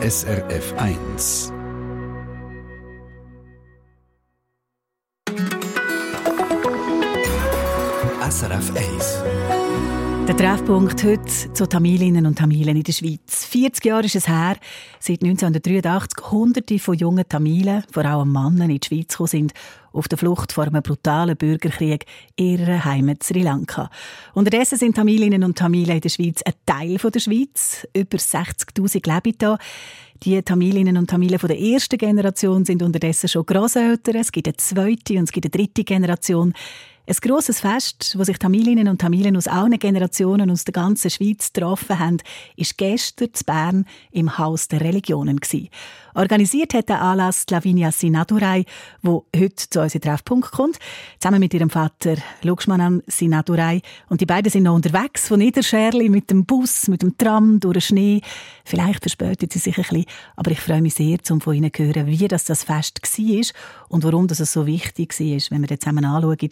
SRF 1. SRF 1. Der Treffpunkt heute zu Tamilinnen und Tamilen in der Schweiz. 40 Jahre ist es her, seit 1983 Hunderte von jungen Tamilen, vor allem Männer, in die Schweiz gekommen sind, auf der Flucht vor einem brutalen Bürgerkrieg ihrer Heimat Sri Lanka. Unterdessen sind Tamilinnen und Tamilen in der Schweiz ein Teil der Schweiz. Über 60'000 leben hier. Die Tamilinnen und Tamilen von der ersten Generation sind unterdessen schon Grosseltern. Es gibt eine zweite und es gibt eine dritte Generation. Ein grosses Fest, wo sich Tamilinnen und Tamilen aus allen Generationen aus der ganzen Schweiz getroffen haben, ist gestern zu Bern im Haus der Religionen. Organisiert hat der Anlass Lavinia Sinadurai, wo heute zu unserem Treffpunkt kommt, zusammen mit ihrem Vater Luxmanan Sinadurai. Und die beiden sind noch unterwegs von Niederscherli mit dem Bus, mit dem Tram durch den Schnee. Vielleicht verspätet sie sich ein bisschen, aber ich freue mich sehr, um von ihnen zu hören, wie das, das Fest war und warum das so wichtig war, wenn wir zusammen anschauen,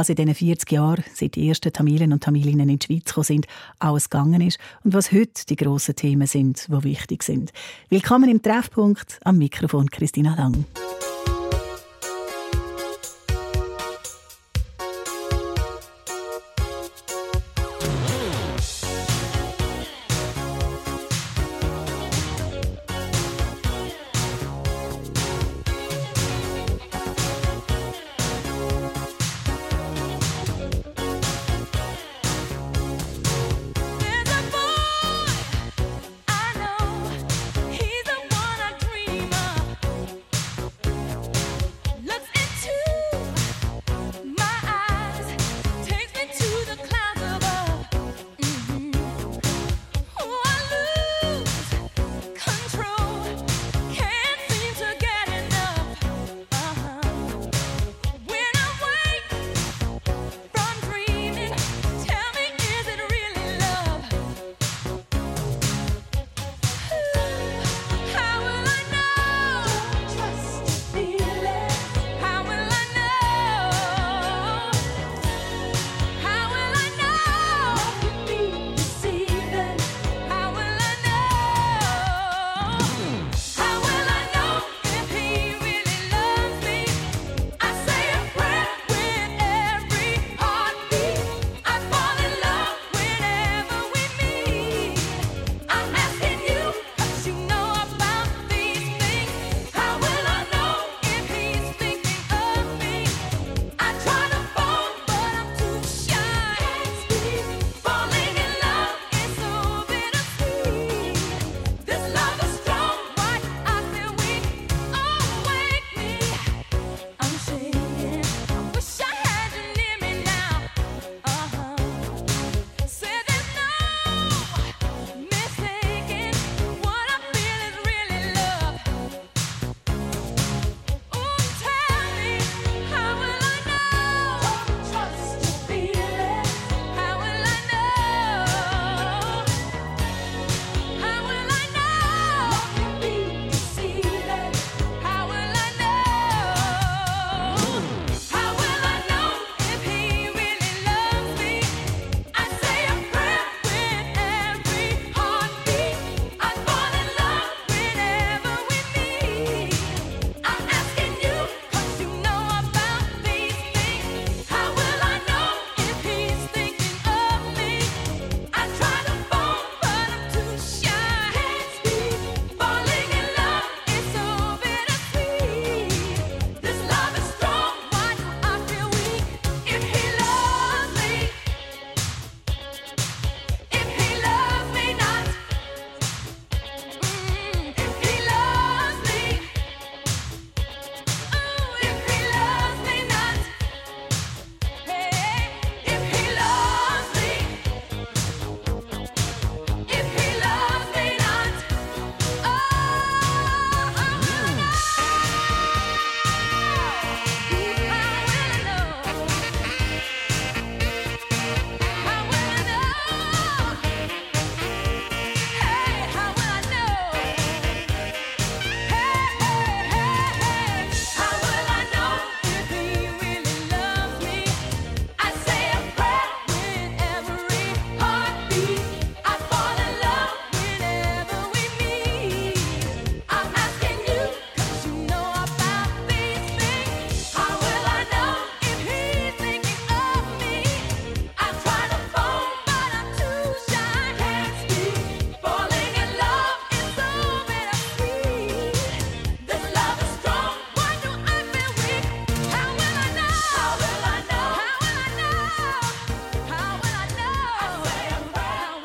was in diesen 40 Jahren, seit die ersten Tamilen und Tamilinnen in die Schweiz gekommen sind, alles gegangen ist und was heute die grossen Themen sind, die wichtig sind. Willkommen im Treffpunkt am Mikrofon Christina Lang.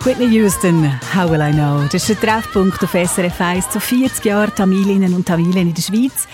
Whitney Houston, How Will I Know? Das ist der Treffpunkt auf SRF 1 zu 40 Jahren Tamilinnen und Tamilen in der Schweiz.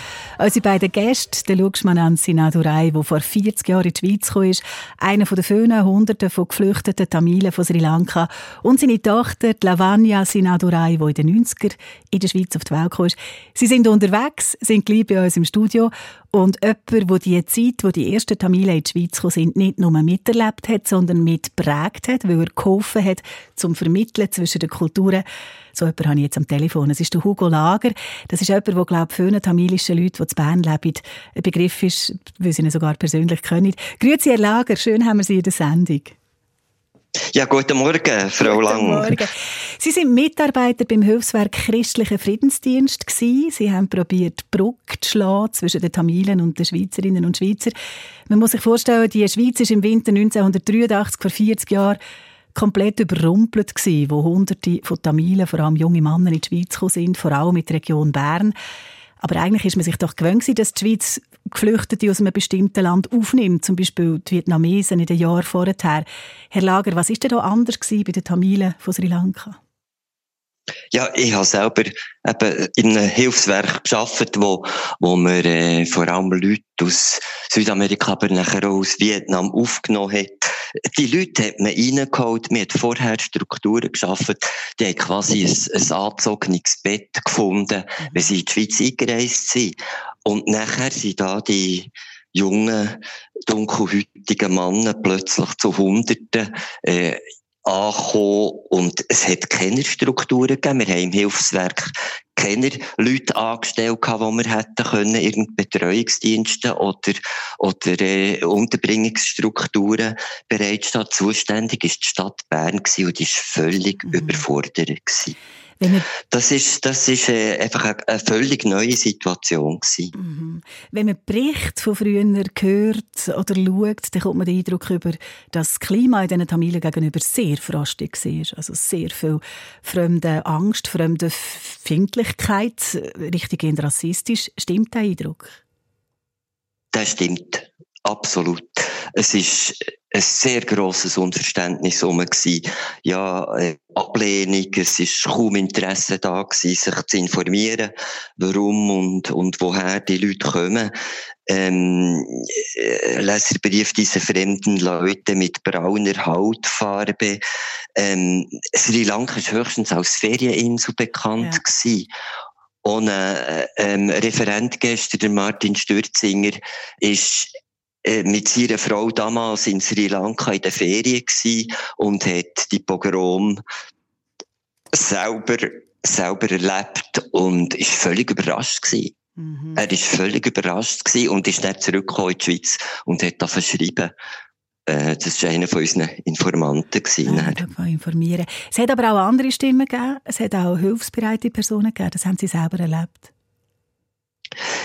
Unsere beiden Gäste, der Luxman Sinadurai, der vor 40 Jahren in die Schweiz kam, ist einer von den vielen Hunderten von geflüchteten Tamilen von Sri Lanka und seine Tochter, Lavanya Sinadurai, die in den 90er in der Schweiz auf die Welt kam. Sie sind unterwegs, sind gleich bei uns im Studio und jemand, der die Zeit, wo die ersten Tamilen in die Schweiz gekommen sind, nicht nur miterlebt hat, sondern mitprägt hat, weil er geholfen hat, zum Vermitteln zwischen den Kulturen. So jemanden habe ich jetzt am Telefon. Es ist der Hugo Lager. Das ist jemand, der, glaube ich, vielen tamilischen Leuten, die zu Bern leben, ein Begriff ist, weil sie ihn sogar persönlich kennen. Grüezi, Herr Lager. Schön haben wir Sie in der Sendung. Ja, guten Morgen, Frau guten Lang. Morgen. Sie sind Mitarbeiter beim Hilfswerk Christlicher Friedensdienst gewesen. Sie haben probiert, Brücke zu schlagen zwischen den Tamilen und den Schweizerinnen und Schweizer. Man muss sich vorstellen, die Schweiz ist im Winter 1983, vor 40 Jahren, komplett überrumpelt gewesen, wo Hunderte von Tamilen, vor allem junge Männer, in die Schweiz gekommen sind, vor allem mit der Region Bern. Aber eigentlich ist man sich doch gewöhnt, dass die Schweiz Geflüchtete aus einem bestimmten Land aufnimmt, zum Beispiel die Vietnamesen in den Jahren vorher. Herr Lager, was ist denn da anders gewesen bei den Tamilen von Sri Lanka? Ja, ich habe selber eben in einem Hilfswerk geschafft, wo, wo wir äh, vor allem Leute aus Südamerika, aber nachher auch aus Vietnam aufgenommen hat. Die Leute hat man reingeholt, man hat vorher Strukturen geschaffen, die haben quasi ein, ein angezogenes Bett gefunden, wenn sie in die Schweiz eingereist sind. Und nachher sind da die jungen, dunkelhäutigen Männer plötzlich zu Hunderten äh, angekommen und es hat keine Strukturen gegeben. Wir haben im Hilfswerk keine Leute angestellt, die wir hätten können, irgendeine Betreuungsdienste oder, oder äh, Unterbringungsstrukturen bereitstehen. Zuständig ist die Stadt Bern gewesen, und die ist völlig mhm. überfordert gewesen. Das ist, das ist äh, einfach eine, eine, völlig neue Situation gewesen. Mhm. Wenn man Berichte von früher hört oder schaut, dann kommt man den Eindruck über, dass das Klima in diesen Familien gegenüber sehr frostig war. Also sehr viel fremde Angst, fremde Findlichkeit, richtig rassistisch. Stimmt der Eindruck? Das stimmt. Absolut. Es ist ein sehr grosses Unverständnis um Ja, äh, Ablehnung, es ist kaum Interesse da gewesen, sich zu informieren, warum und, und woher die Leute kommen. Ähm, äh, Leserbrief dieser fremden Leute mit brauner Hautfarbe. Ähm, Sri Lanka ist höchstens als Ferieninsel bekannt ja. gewesen. Ohne äh, ähm, Referent gestern, der Martin Stürzinger, ist mit seiner Frau damals in Sri Lanka in der Ferien gewesen und hat die Pogrom selber, selber erlebt und ist völlig überrascht gewesen. Mhm. Er ist völlig überrascht gewesen und ist dann zurückgekommen in die Schweiz und hat da verschrieben, äh, das war einer von unseren Informanten. Ja, informieren. Es hat aber auch andere Stimmen gegeben. Es hat auch hilfsbereite Personen gegeben. Das haben Sie selber erlebt.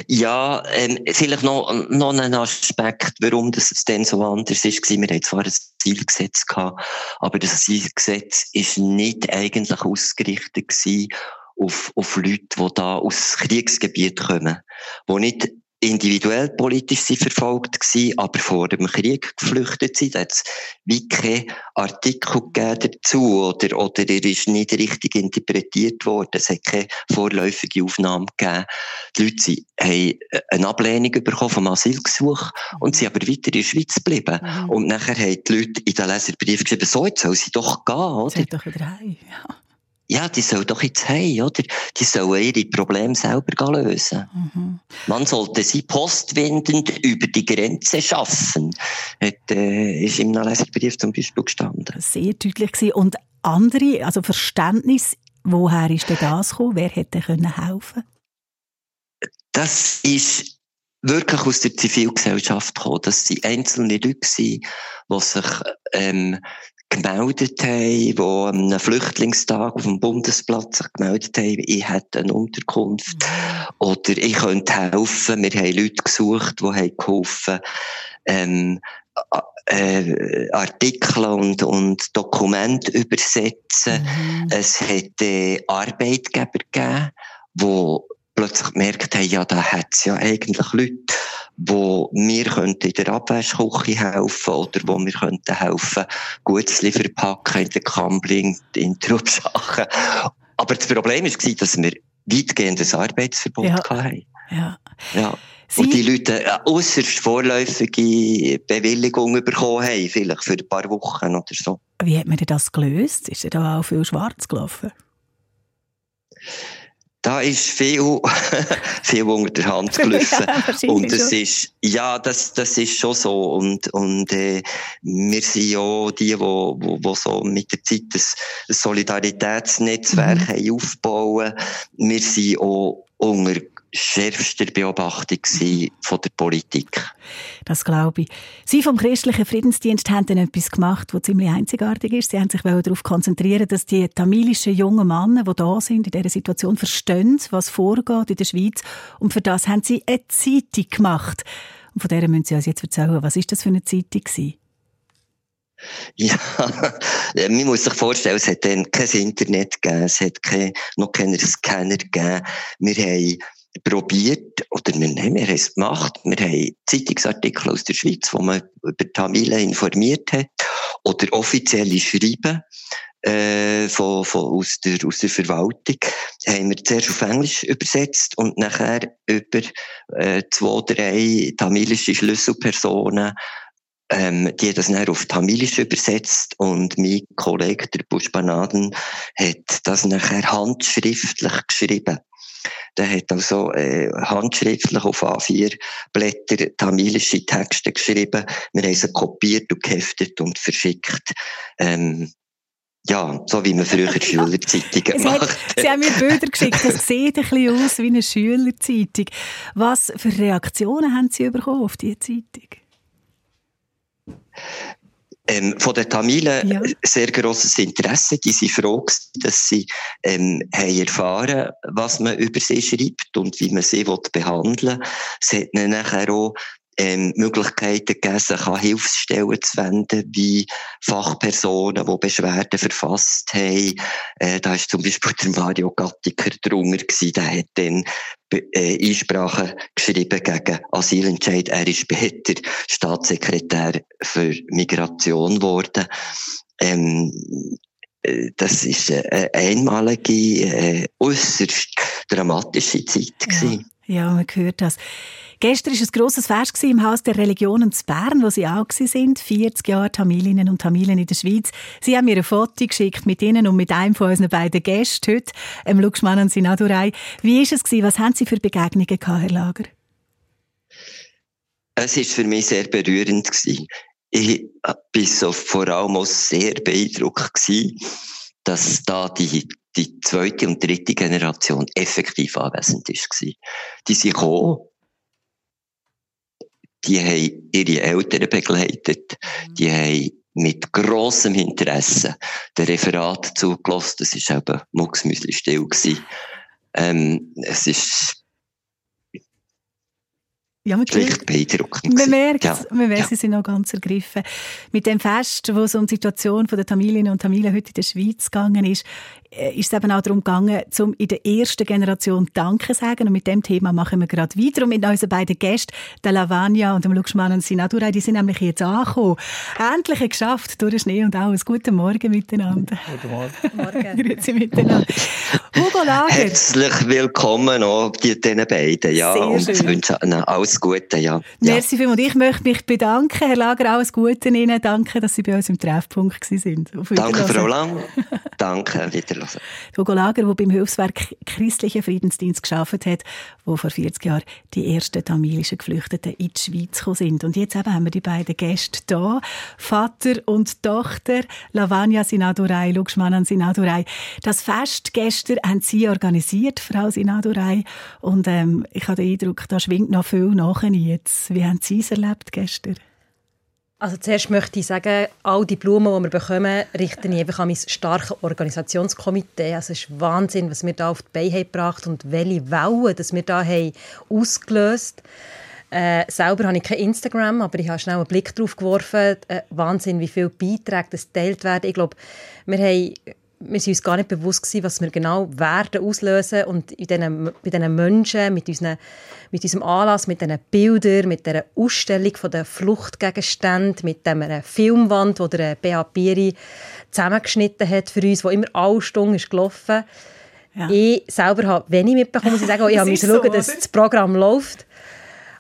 Ja, ähm, vielleicht noch, noch ein Aspekt, warum das dann so anders ist. Wir hatten zwar ein Zielgesetz gehabt, aber das Zielgesetz ist nicht eigentlich ausgerichtet auf, auf Leute, die da aus Kriegsgebiet kommen, die nicht individuell politisch sie verfolgt gewesen, aber vor dem Krieg geflüchtet sind. Da hat es wie keinen Artikel dazu oder, oder er ist nicht richtig interpretiert worden. Es hat keine vorläufige Aufnahme gegeben. Die Leute sie haben eine Ablehnung bekommen vom Asylgesuch und sind aber weiter in der Schweiz geblieben. Mhm. Und nachher haben die Leute in den Leserbrief geschrieben, so, jetzt soll sie doch gehen, oder? Sie doch wieder heim, ja ja, die soll doch jetzt heim, oder? Die sollen ihre Probleme selber lösen. Mhm. Man sollte sie postwendend über die Grenze schaffen, hat, äh, ist im Nachlesebrief zum Beispiel gestanden. Sehr deutlich gewesen. Und andere, also Verständnis, woher ist denn das gekommen? Wer hätte können helfen? Das ist wirklich aus der Zivilgesellschaft gekommen. Das sind einzelne Leute, die sich ähm, gemeldet haben, die an einem Flüchtlingstag auf dem Bundesplatz sich gemeldet haben, ich hätte eine Unterkunft mhm. oder ich könnte helfen. Wir haben Leute gesucht, die haben geholfen, ähm, äh, Artikel und, und Dokumente übersetzen. Mhm. Es hat äh, Arbeitgeber gegeben, die plötzlich gemerkt haben, ja, da es ja eigentlich Leute, wo könnten in der Abwäschküche helfen oder wo wir könnten helfen, Gutzli verpacken in den Kambling, in Trubschachen. Aber das Problem war, dass wir weitgehendes Arbeitsverbot Ja. hatten. Ja. Ja. Sie- Und die Leute äh, äußerst vorläufige Bewilligung bekommen haben, vielleicht für ein paar Wochen oder so. Wie hat man das gelöst? Ist da auch viel schwarz gelaufen? Da ist viel, viel unter der Hand gelaufen. Ja, und es schon. ist, ja, das, das ist schon so. Und, und, äh, wir sind ja die, wo, wo, wo so mit der Zeit ein, Solidaritätsnetzwerk Mhm. aufbauen. Wir sind auch unter schärfster Beobachtung von der Politik. Das glaube ich. Sie vom christlichen Friedensdienst haben dann etwas gemacht, das ziemlich einzigartig ist. Sie haben sich darauf konzentrieren, dass die tamilischen jungen Männer, die da sind, in dieser Situation verstehen, was vorgeht in der Schweiz. Und für das haben sie eine Zeitung gemacht. Und von der müssen Sie uns jetzt erzählen, was ist das für eine Zeitung gewesen? Ja, man muss sich vorstellen, es hat dann kein Internet gegeben, es hat kein, noch keinen Scanner gegeben. Wir haben probiert, oder wir, wir haben es gemacht, wir haben Zeitungsartikel aus der Schweiz, wo man über Tamilen informiert hat, oder offizielle Schreiben, äh, von, von, aus, der, aus der Verwaltung, haben wir zuerst auf Englisch übersetzt und nachher über äh, zwei, drei tamilische Schlüsselpersonen ähm, die das dann auf Tamilisch übersetzt und mein Kollege, der Buschbanaden, hat das nachher handschriftlich geschrieben. Der hat also äh, handschriftlich auf A4 Blätter tamilische Texte geschrieben. Wir haben sie kopiert und geheftet und verschickt. Ähm, ja, so wie man früher Schülerzeitungen Es macht. hat, Sie haben mir Bilder geschickt, das sieht ein bisschen aus wie eine Schülerzeitung. Was für Reaktionen haben Sie bekommen auf diese Zeitung? Ähm, von den Tamilen Ja. sehr grosses Interesse. Die sind froh, gewesen, dass sie ähm, haben erfahren was man über sie schreibt und wie man sie behandeln will. Es hat ihnen nachher auch ähm, Möglichkeiten gegeben, sich an Hilfsstellen zu wenden, wie Fachpersonen, die Beschwerden verfasst haben. Äh, da ist zum Beispiel der Mario Gattiker drunter gewesen, der hat dann äh, Einsprachen geschrieben gegen Asylentscheid. Er ist später Staatssekretär für Migration geworden. Ähm, äh, das ist eine einmalige, äh, äußerst dramatische Zeit gewesen. Ja, man hört das. Gestern war ein grosses Fest im Haus der Religionen zu Bern, wo Sie auch sind. 40 Jahre Tamilinnen und Tamilen in der Schweiz. Sie haben mir ein Foto geschickt mit Ihnen und mit einem von unseren beiden Gästen heute, ähm, Luxman und Sinadurai. Wie war es? Was haben Sie für Begegnungen gehabt, Herr Lager? Es ist für mich sehr berührend. Ich bin so vor allem auch sehr beeindruckt dass da die, die zweite und dritte Generation effektiv anwesend ist. Die sind gekommen, die haben ihre Eltern begleitet, die haben mit grossem Interesse der Referat zugelassen. Das ist eben mucksmüsli still gewesen. Ähm, es ist Ja, man schlicht beeindruckend. Man merkt Ja. man merkt, Ja. sie sind noch ganz ergriffen. Mit dem Fest, wo es um die Situation der Tamilinnen und Tamilen heute in der Schweiz gegangen ist, ist es eben auch darum gegangen, um in der ersten Generation Danke zu sagen. Und mit dem Thema machen wir gerade weiter. Und mit unseren beiden Gästen, der Lavania und dem Luxman und Sinadurai, die sind nämlich jetzt angekommen. Endlich geschafft, durch den Schnee und alles. Guten Morgen miteinander. Guten Morgen. Morgen. Grüezi miteinander. Hugo Lager. Herzlich willkommen auch die, diesen beiden, ja. Sehr und schön. ich wünsche ihnen alles Gute, ja. ja. Merci vielmals. Und ich möchte mich bedanken, Herr Lager, alles Gute Ihnen. Danke, dass Sie bei uns im Treffpunkt waren. Auf Danke. Frau Lang. Danke, wiederhören. Hugo Lager, der beim Hilfswerk Christlicher Friedensdienst geschafft hat, wo vor 40 Jahren die ersten tamilischen Geflüchteten in die Schweiz gekommen sind. Und jetzt eben haben wir die beiden Gäste da, Vater und Tochter, Lavanya Sinadurai, Luxmanan Sinadurai. Das Fest gestern haben Sie organisiert, Frau Sinadurai. Und ähm, ich habe den Eindruck, da schwingt noch viel nach jetzt. Wie haben Sie es erlebt gestern? Also zuerst möchte ich sagen, all die Blumen, die wir bekommen, richte ich einfach an mein starkes Organisationskomitee. Also es ist Wahnsinn, was wir da auf die Beine haben gebracht und welche Wellen das wir da haben ausgelöst äh, selber habe ich kein Instagram, aber ich habe schnell einen Blick drauf geworfen. Äh, Wahnsinn, wie viele Beiträge das geteilt werden. Ich glaube, wir haben wir sind uns gar nicht bewusst gewesen, was wir genau werden auslösen und in diesen, bei diesen Menschen, mit, unseren, mit unserem Anlass, mit diesen Bildern, mit dieser Ausstellung von den Fluchtgegenständen, mit dieser Filmwand, die der B.A. Pieri zusammengeschnitten hat für uns, wo immer alle Stunden ist gelaufen. Ja. Ich selber habe wenig mitbekommen, muss ich sagen. Ich musste so, schauen, dass das Programm läuft.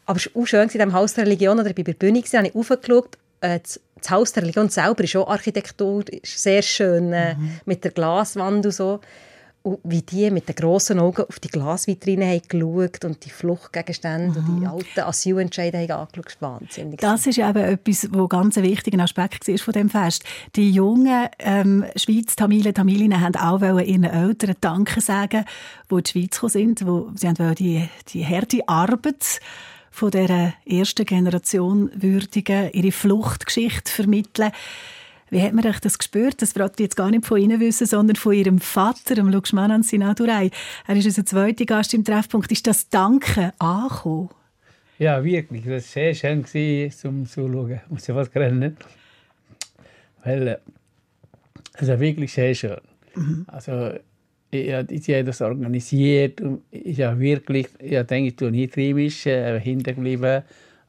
Aber es war auch schön, in diesem Haus der Religion, oder ich war bei der Bühne, habe ich aufgeschaut, äh, das Haus der Religion selber ist auch Architektur, ist sehr schön, äh, mhm. mit der Glaswand und so. Und wie die mit den grossen Augen auf die Glasvitrine haben geschaut und die Fluchtgegenstände mhm. und die mhm. alten Asylentscheide haben angeschaut, wahnsinnig. Das ist eben etwas, was ganz ein wichtiger Aspekt war von dem Fest. Die jungen ähm, Schweiz Tamilen, Tamilinnen haben auch ihren Eltern Danke sagen, die in die Schweiz gekommen sind, wo sie haben die, die harte Arbeit von der ersten Generation würdigen, ihre Fluchtgeschichte vermitteln. Wie hat man euch das gespürt? Das fragt jetzt gar nicht von Ihnen wissen, sondern von Ihrem Vater, dem Luxmanan Sinadurei. Er ist unser zweiter Gast im Treffpunkt. Ist das Danke angekommen? Ja, wirklich. Das war sehr schön, zum Zuschauen. Ich muss ja was rennen. Weil, äh, es ist wirklich sehr schön. Mhm. Also, ich, habe das organisiert und ich habe wirklich, ich denke, ich riebisch äh, hintergeblieben,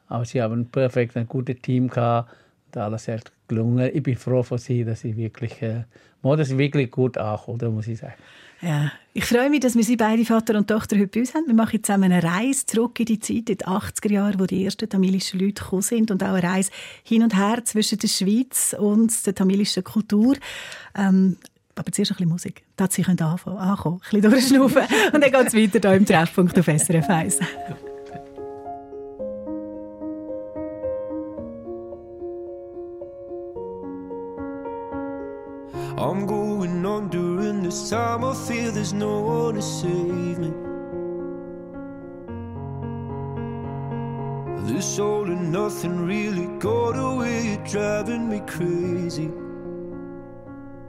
aber sie haben ein perfekt, ein gutes Team gehabt und alles ist gelungen. Ich bin froh von sie, dass sie wirklich, äh, das wirklich gut ankommt, muss ich sagen. Ja, ich freue mich, dass wir Sie beide, Vater und Tochter, heute bei uns haben. Wir machen zusammen eine Reise zurück in die Zeit, in die 80er Jahre, wo die ersten tamilischen Leute gekommen sind und auch eine Reise hin und her zwischen der Schweiz und der tamilischen Kultur. Ähm, aber zuerst ein bisschen Musik, dass sie anfangen, ankommen, ein bisschen durchschnaufen und dann geht es weiter hier im Treffpunkt auf SRF 1. I'm going on during this time. I feel there's no one to save me. This all and nothing really got away, driving me crazy.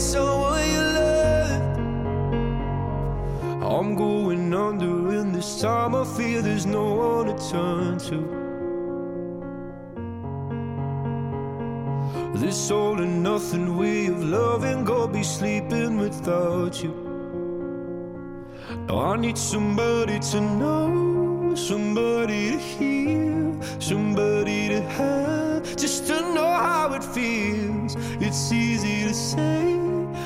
someone you love. I'm going under, and this time I feel there's no one to turn to. This all and nothing way of loving, go be sleeping without you. Now I need somebody to know, somebody to hear, somebody to have, just to know how it feels. It's easy to say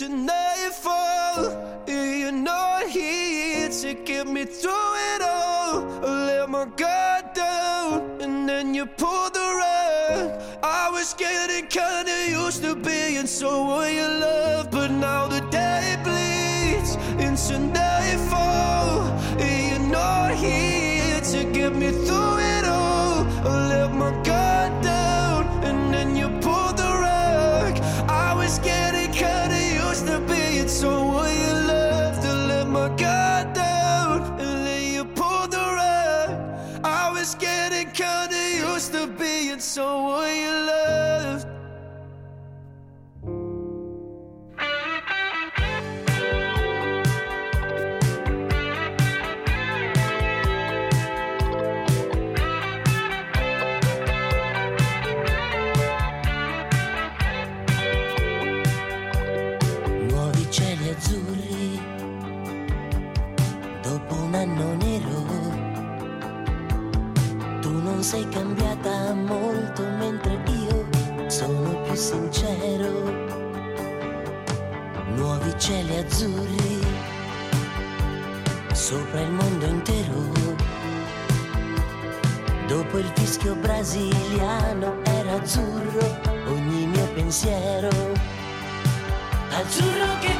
into nightfall. And you're not here to get me through it all. I let my guard down, and then you pulled the rug. I was getting kinda used to being someone you love, but now the day bleeds into nightfall. so cieli azzurri, sopra il mondo intero. Dopo il fischio brasiliano era azzurro ogni mio pensiero. Azzurro che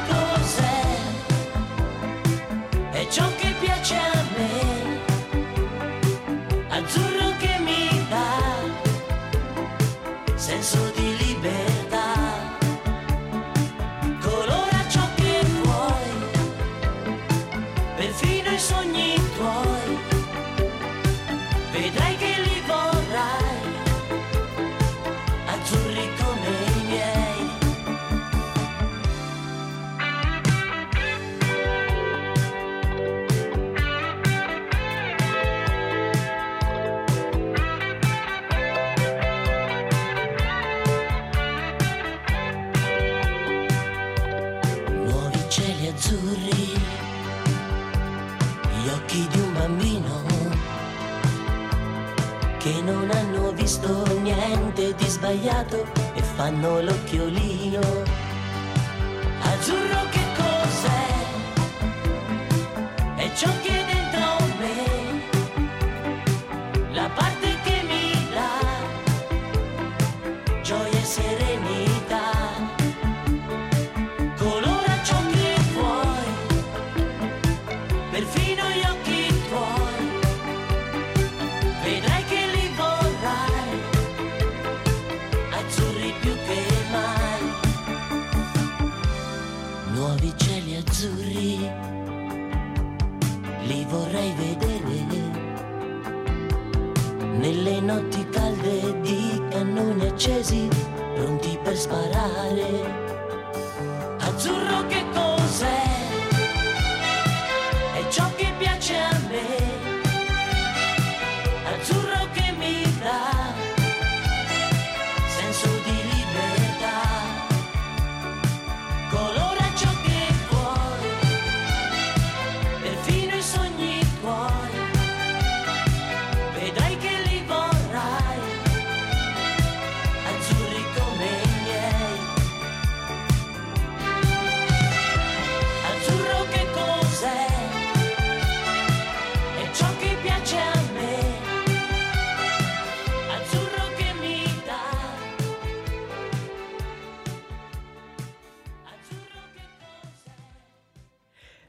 di sbagliato e fanno l'occhiolino.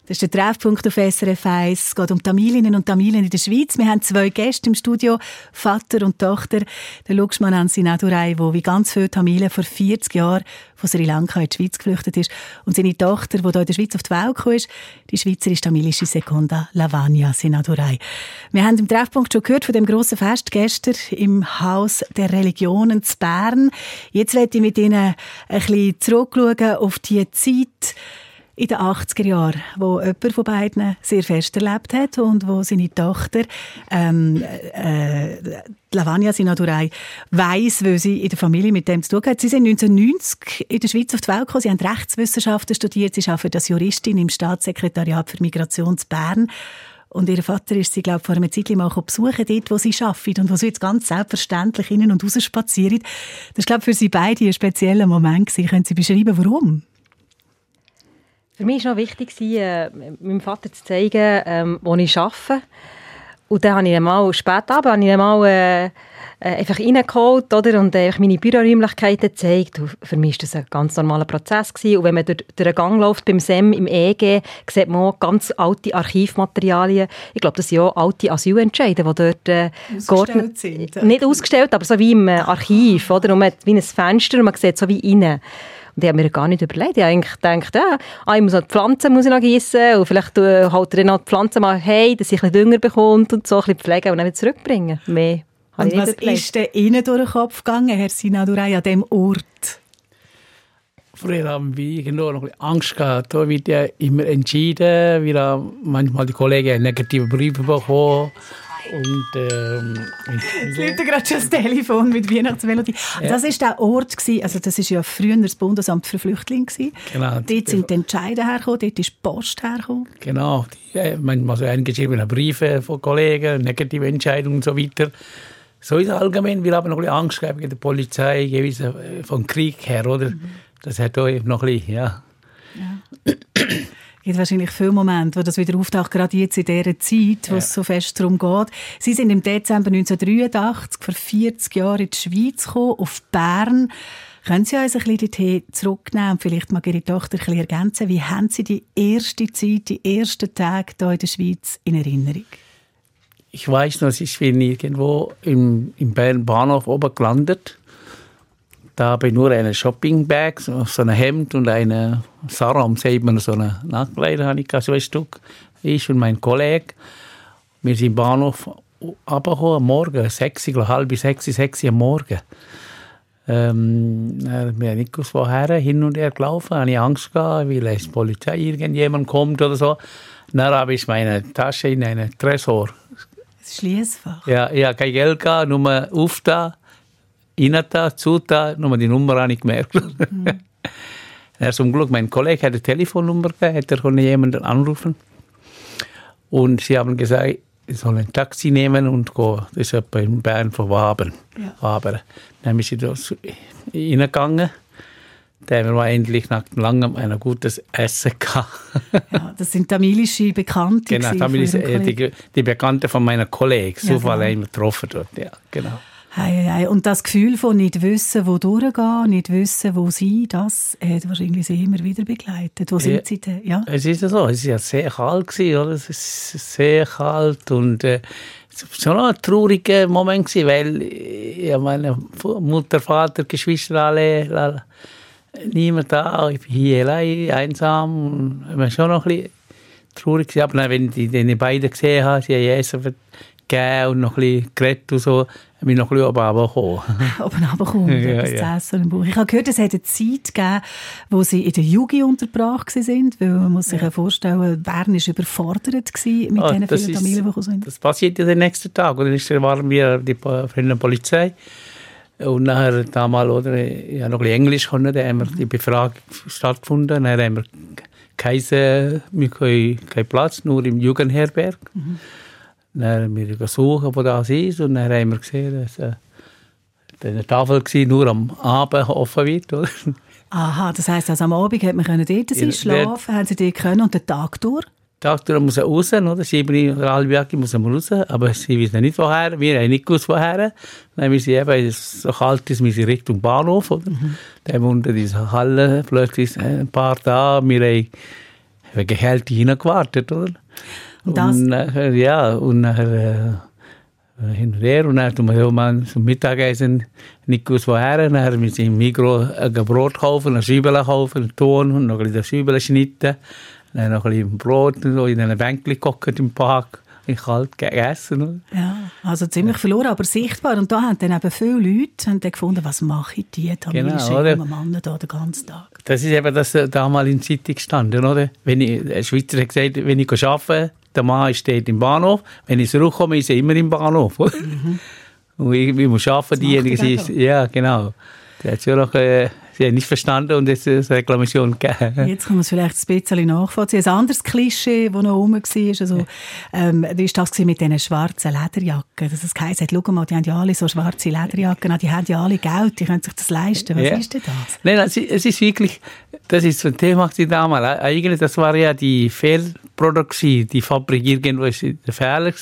Das ist der Treffpunkt auf SRF 1. Es geht um Tamilinnen und Tamilen in der Schweiz. Wir haben zwei Gäste im Studio, Vater und Tochter. Der Luxman Ansi Nadurai, der wie ganz viele Tamilen vor 40 Jahren von Sri Lanka in die Schweiz geflüchtet ist. Und seine Tochter, die hier in der Schweiz auf die Welt gekommen ist, die schweizerisch-tamilische Sekunda Lavanya Sinadurai. Wir haben im Treffpunkt schon gehört von dem grossen Fest gestern im Haus der Religionen zu Bern. Jetzt werde ich mit Ihnen ein bisschen zurückschauen auf die Zeit, in den 80er Jahren, wo jemand von beiden sehr fest erlebt hat und wo seine Tochter ähm, äh, Lavanya Sinadurai weiss, weil sie in der Familie mit dem zu tun hat. Sie sind 1990 in der Schweiz auf die Welt gekommen. Sie haben Rechtswissenschaften studiert. Sie arbeitet als Juristin im Staatssekretariat für Migration zu Bern. Und ihr Vater ist sie, glaube ich, vor einer Zeit mal besuchen, dort, wo sie arbeitet und wo sie jetzt ganz selbstverständlich innen und raus spazieren. Das ist, glaube ich, für sie beide ein spezieller Moment gewesen. Können Sie beschreiben, warum? Für mich war noch wichtig, äh, meinem Vater zu zeigen, ähm, wo ich arbeite. Und dann habe ich ihn mal spät abend habe ich ihn mal äh, äh, einfach reingeholt oder, und äh, meine Büroräumlichkeiten gezeigt. Und für mich war das ein ganz normaler Prozess. Gewesen. Und wenn man durch, durch den Gang läuft beim SEM im EG, sieht man auch ganz alte Archivmaterialien. Ich glaube, das sind auch alte Asylentscheide, die dort äh, Ausgestellt sind. Nicht ausgestellt, aber so wie im äh, Archiv. Oder? Und man hat wie ein Fenster und man sieht so wie rein. Und ich habe mir gar nicht überlegt. Ich habe eigentlich gedacht, ja, ah, ich muss noch die Pflanzen muss ich noch gießen und vielleicht äh, haut er noch die Pflanzen mal hey, dass ich ein bisschen Dünger bekommt und so, ein bisschen pflegen und dann wieder zurückbringen. Mehr habe Und ich nicht was überlegt. ist denn Ihnen durch den Kopf gegangen, Herr Sinadurai, an diesem Ort? Früher haben wir irgendwo noch ein bisschen Angst gehabt. Da wird ja immer entschieden. Wir haben manchmal die Kollegen negative Briefe bekommen. Und ähm, Es liegt gerade schon das Telefon mit Weihnachtsmelodie. Ja. Das war der Ort, gewesen, also das war ja früher das Bundesamt für Flüchtlinge. Gewesen. Genau. Dort sind die Entscheide hergekommen, dort ist die Post hergekommen. Genau, die, äh, manchmal so eingeschriebene Briefe von Kollegen, negative Entscheidungen und so weiter. So ist es allgemein. Wir haben noch ein bisschen Angst gehabt wegen der Polizei, gewiss, äh, vom Krieg her, oder? Mhm. Das hat auch noch ein bisschen, ja. ja. Es gibt wahrscheinlich viele Momente, wo das wieder auftaucht, gerade jetzt in dieser Zeit, wo ja. es so fest darum geht. Sie sind im Dezember 1983, vor 40 Jahren in die Schweiz gekommen, auf Bern. Können Sie uns ein bisschen dorthin zurücknehmen und vielleicht mal Ihre Tochter ein bisschen ergänzen? Wie haben Sie die erste Zeit, die ersten Tage hier in der Schweiz in Erinnerung? Ich weiß noch, ich bin irgendwo im, im Bern Bahnhof oben gelandet da habe ich nur eine Shoppingbag, so ein Hemd und eine Saram, sagt man, so eine Nachtkleider habe ich so ein Stück. Ich und mein Kollege. Wir sind im Bahnhof runtergekommen, am Morgen, sechs, halb sechs, sechs am Morgen. Ähm, wir haben nicht gewusst, woher, hin und her gelaufen, habe ich Angst gehabt, weil die Polizei irgendjemand kommt oder so. Dann habe ich meine Tasche in einen Tresor. Das Schließfach? Ja, ich habe kein Geld gehabt, nur auf da rein da, zu da, nur die Nummer habe ich gemerkt. Mhm. er zum Glück, mein Kollege hat eine Telefonnummer gehabt, hat er jemanden anrufen. Und sie haben gesagt, ich soll ein Taxi nehmen und gehen. Das ist etwa in Bern von Waben. Ja. Waben. Dann sind sie da reingegangen. Da haben wir endlich nach langem ein gutes Essen gehabt. ja, das sind tamilische Bekannte. Genau, tamilische, die, die Bekannte von meiner Kollegen. Ja, Zufall genau. haben wir getroffen dort. Ja, genau. Hei. Und das Gefühl von nicht wissen, wo durchgehen, nicht wissen, wo sein, das hat wahrscheinlich sie immer wieder begleitet. Wo sind sie denn? Ja? Es ist ja so, es war ja sehr kalt, gewesen, oder? es ist sehr kalt und äh, es war schon ein trauriger Moment, gewesen, weil ja, meine Mutter, Vater, Geschwister alle, niemand da, ich bin hier allein, einsam und ich war schon noch ein bisschen traurig. Gewesen. Aber wenn ich die beiden gesehen habe, sie haben Essen gegeben und noch ein bisschen geredet und so, bin ich noch ein bisschen oben runtergekommen. oben runtergekommen, ja, das ja. Essen im Buch. Ich habe gehört, es hat eine Zeit gegeben, wo Sie in der Jugend untergebracht sind, weil man muss sich ja. vorstellen, Bern war überfordert mit ah, diesen vielen Familien, die sind. Das passiert ja den nächsten Tag. Und dann waren wir die von der Polizei und nachher damals, oder, ich habe noch ein bisschen Englisch können, dann haben wir die Befragung stattgefunden, dann haben wir keinen, wir keinen Platz, nur im Jugendherberg. Mhm. Dann haben wir gesucht, wo das ist, und dann haben wir gesehen, dass äh, eine Tafel war, nur am Abend offen wird. Oder? Aha, das heisst, also am Abend hat man dort sein, schlafen, haben Sie dort können und den Tag durch? Tag durch muss er raus, oder? Sieben oder halb Jahre muss er raus, aber sie wissen nicht woher, wir haben nicht gewusst woher. Dann wir sie eben, so kalt ist, wir sind Richtung Bahnhof, oder? Mhm. Dann unter dieser Halle plötzlich ein paar da, wir haben wegen Kälte hineingewartet, oder? Und, das? und nachher, ja, und nachher äh, hin und her. Und dann wir mal zum Mittagessen nicht gewusst woher. Dann haben wir im Mikro ein Brot kaufen, eine Schübel kaufen, einen Ton und noch ein bisschen Schübel schneiden. Dann noch ein bisschen Brot so in einem Bänkchen gekocht im Park in kalt gegessen. Ja, also ziemlich verloren, aber sichtbar. Und da haben dann eben viele Leute haben dann gefunden, was mache ich die tamilische genau, junge Männer da den ganzen Tag. Das ist eben das äh, damals in der Zeitung gestanden, oder? Wenn ich, ein Schweizer hat gesagt, wenn ich arbeite, der Mann steht im Bahnhof. Wenn ich zurückkomme, ist er immer im Bahnhof. Mhm. Und irgendwie muss arbeiten, diejenigen ja, genau. Der hat ja noch, äh, sie haben nicht verstanden und jetzt ist eine Reklamation gegeben. Jetzt kann man es vielleicht ein bisschen nachvollziehen. Ein anderes Klischee, das noch rum war, also, ähm, wie war das mit diesen schwarzen Lederjacken? Dass es geheißen hat, schau mal, die haben ja alle so schwarze Lederjacken, die haben ja alle Geld, die können sich das leisten. Was ja. ist denn das? Nein, es ist wirklich, das ist so ein Thema damals. Eigentlich, das war ja die Fehlproduktion, die Fabrik irgendwo war der Fehler.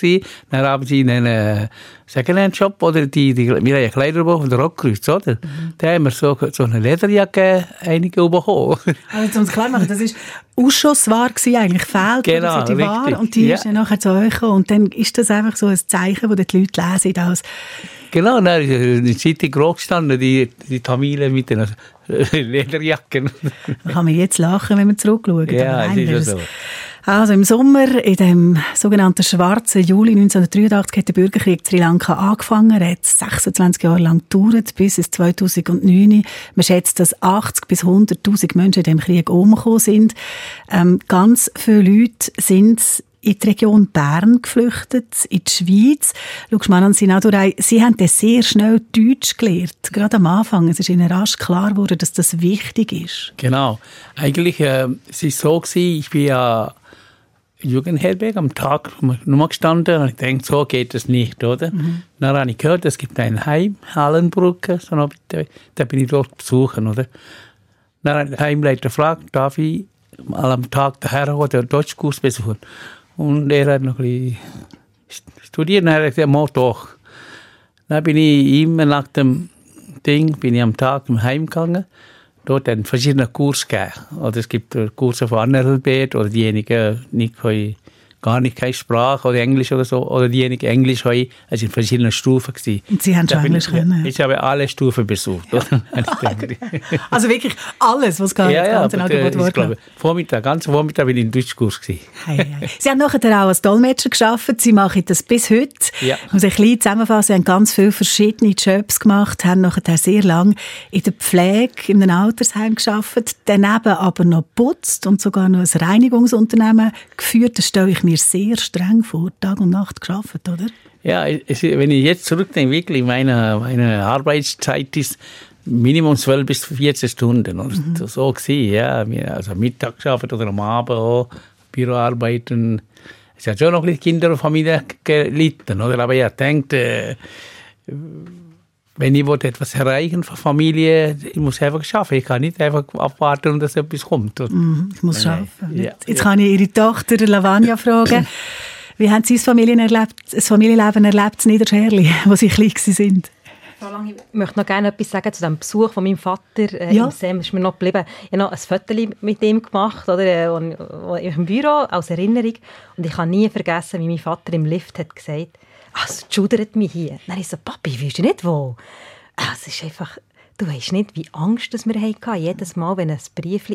Dann haben sie in einen Secondhand-Shop oder die, die, wir haben ja Kleiderbuch von der Rockkreuz, oder? Mhm. Da haben wir so, so eine Lederjacke einige bekommen. Also, um es klar machen, das ist Ausschussware gewesen, eigentlich fehlt genau, die Ware und die ja. ist dann nachher zu euch und dann ist das einfach so ein Zeichen, das die Leute lesen als Genau, dann ist in der Zeitung groß gestanden, die, die Tamilen mit den Lederjacken. Da kann man jetzt lachen, wenn man zurückschaut. Ja, das ist so. Also im Sommer, in dem sogenannten schwarzen Juli 1983, hat der Bürgerkrieg Sri Lanka angefangen. Er hat 26 Jahre lang gedauert, bis es 2009. Man schätzt, dass 80 bis 100.000 Menschen in dem Krieg umgekommen sind. Ähm, ganz viele Leute sind in die Region Bern geflüchtet, in die Schweiz. Schau mal an Sinadurei, Sie haben dann sehr schnell Deutsch gelernt, gerade am Anfang. Es ist Ihnen rasch klar geworden, dass das wichtig ist. Genau. Eigentlich äh, es ist so gewesen, ich bin ja Jugendherberg am Tag nur gestanden und ich denke, so geht es nicht, oder? Mhm. Dann habe ich gehört, es gibt ein Heim, Hallenbrücke, so da bin ich dort besuchen, oder? Dann ich den Heimleiter gefragt, darf ich am Tag daher den Deutschkurs besuchen? Und er hat noch ein bisschen studiert und er hat gesagt, doch. Dann bin ich immer nach dem Ding, bin ich am Tag im Heim gegangen dort einen verschiedenen Kurs gegeben. Oder es gibt Kurse von Analphabet oder diejenigen nicht können gar nicht keine Sprache oder Englisch oder so, oder diejenigen Englisch haben, es sind verschiedene Stufen gewesen. Und Sie haben schon Englisch können? Ich, ich habe alle Stufen besucht. also wirklich alles, was gar ja, ja, ganze Angebot war? Ich glaube, Vormittag, ganz Vormittag bin ich im Deutschkurs gewesen. Hey. Sie haben nachher auch als Dolmetscher geschafft. Sie machen das bis heute. Ja. Ich muss ein bisschen zusammenfassen. Sie haben ganz viele verschiedene Jobs gemacht, haben nachher sehr lange in der Pflege in einem Altersheim geschafft, daneben aber noch putzt und sogar noch ein Reinigungsunternehmen geführt. Das stelle ich mir mir sehr streng vor, Tag und Nacht geschafft, oder? Ja, es, wenn ich jetzt zurückdenke, wirklich, meine, meine Arbeitszeit ist Minimum 12 bis 14 Stunden. Und mhm. so gewesen, ja. Also Mittag geschafft oder am Abend auch, Büroarbeiten. Es hat schon noch ein bisschen Kinder und Familie gelitten, oder? Aber ich denke, wenn ich etwas erreichen von Familie, ich muss einfach schaffen. Ich kann nicht einfach abwarten, dass etwas kommt. Mm, ich muss schaffen. Ja, Jetzt kann ich Ihre Tochter Lavania fragen. Wie haben Sie das, erlebt, das Familienleben erlebt in Niederscherli, wo Sie klein sind? Ich möchte noch gerne etwas sagen zu dem Besuch von meinem Vater äh, ja. im Sem. Ist mir noch geblieben. Ich habe noch ein Foto mit ihm gemacht, oder, äh, im Büro, als Erinnerung. Und ich kann nie vergessen, wie mein Vater im Lift hat gesagt also, es schudert mich hier. Dann ich so, Papi, weißt du nicht wo? Ah, es ist einfach, du weißt nicht, wie Angst dass wir hatten. Jedes Mal, wenn ein Brief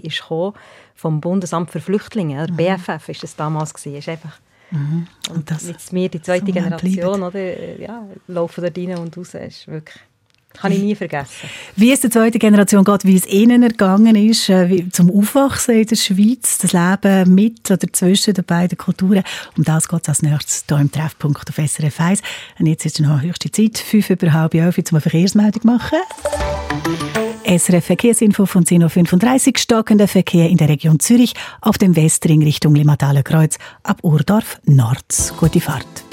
vom Bundesamt für Flüchtlinge, oder mhm. BFF ist es damals gewesen, ist einfach mhm. und, und mit mir die zweite so Generation, oder, ja, laufen da rein und raus, ist wirklich kann ich nie vergessen. Wie es der zweiten Generation geht, wie es ihnen ergangen ist, äh, zum Aufwachsen in der Schweiz, das Leben mit oder zwischen den beiden Kulturen. Um das geht es als nächstes hier im Treffpunkt auf SRF 1. Und jetzt ist noch höchste Zeit, fünf über halb elf, um eine Verkehrsmeldung zu machen. SRF Verkehrsinfo von 10.35 Uhr stockender Verkehr in der Region Zürich auf dem Westring Richtung Limataler Kreuz ab Urdorf Nord. Gute Fahrt.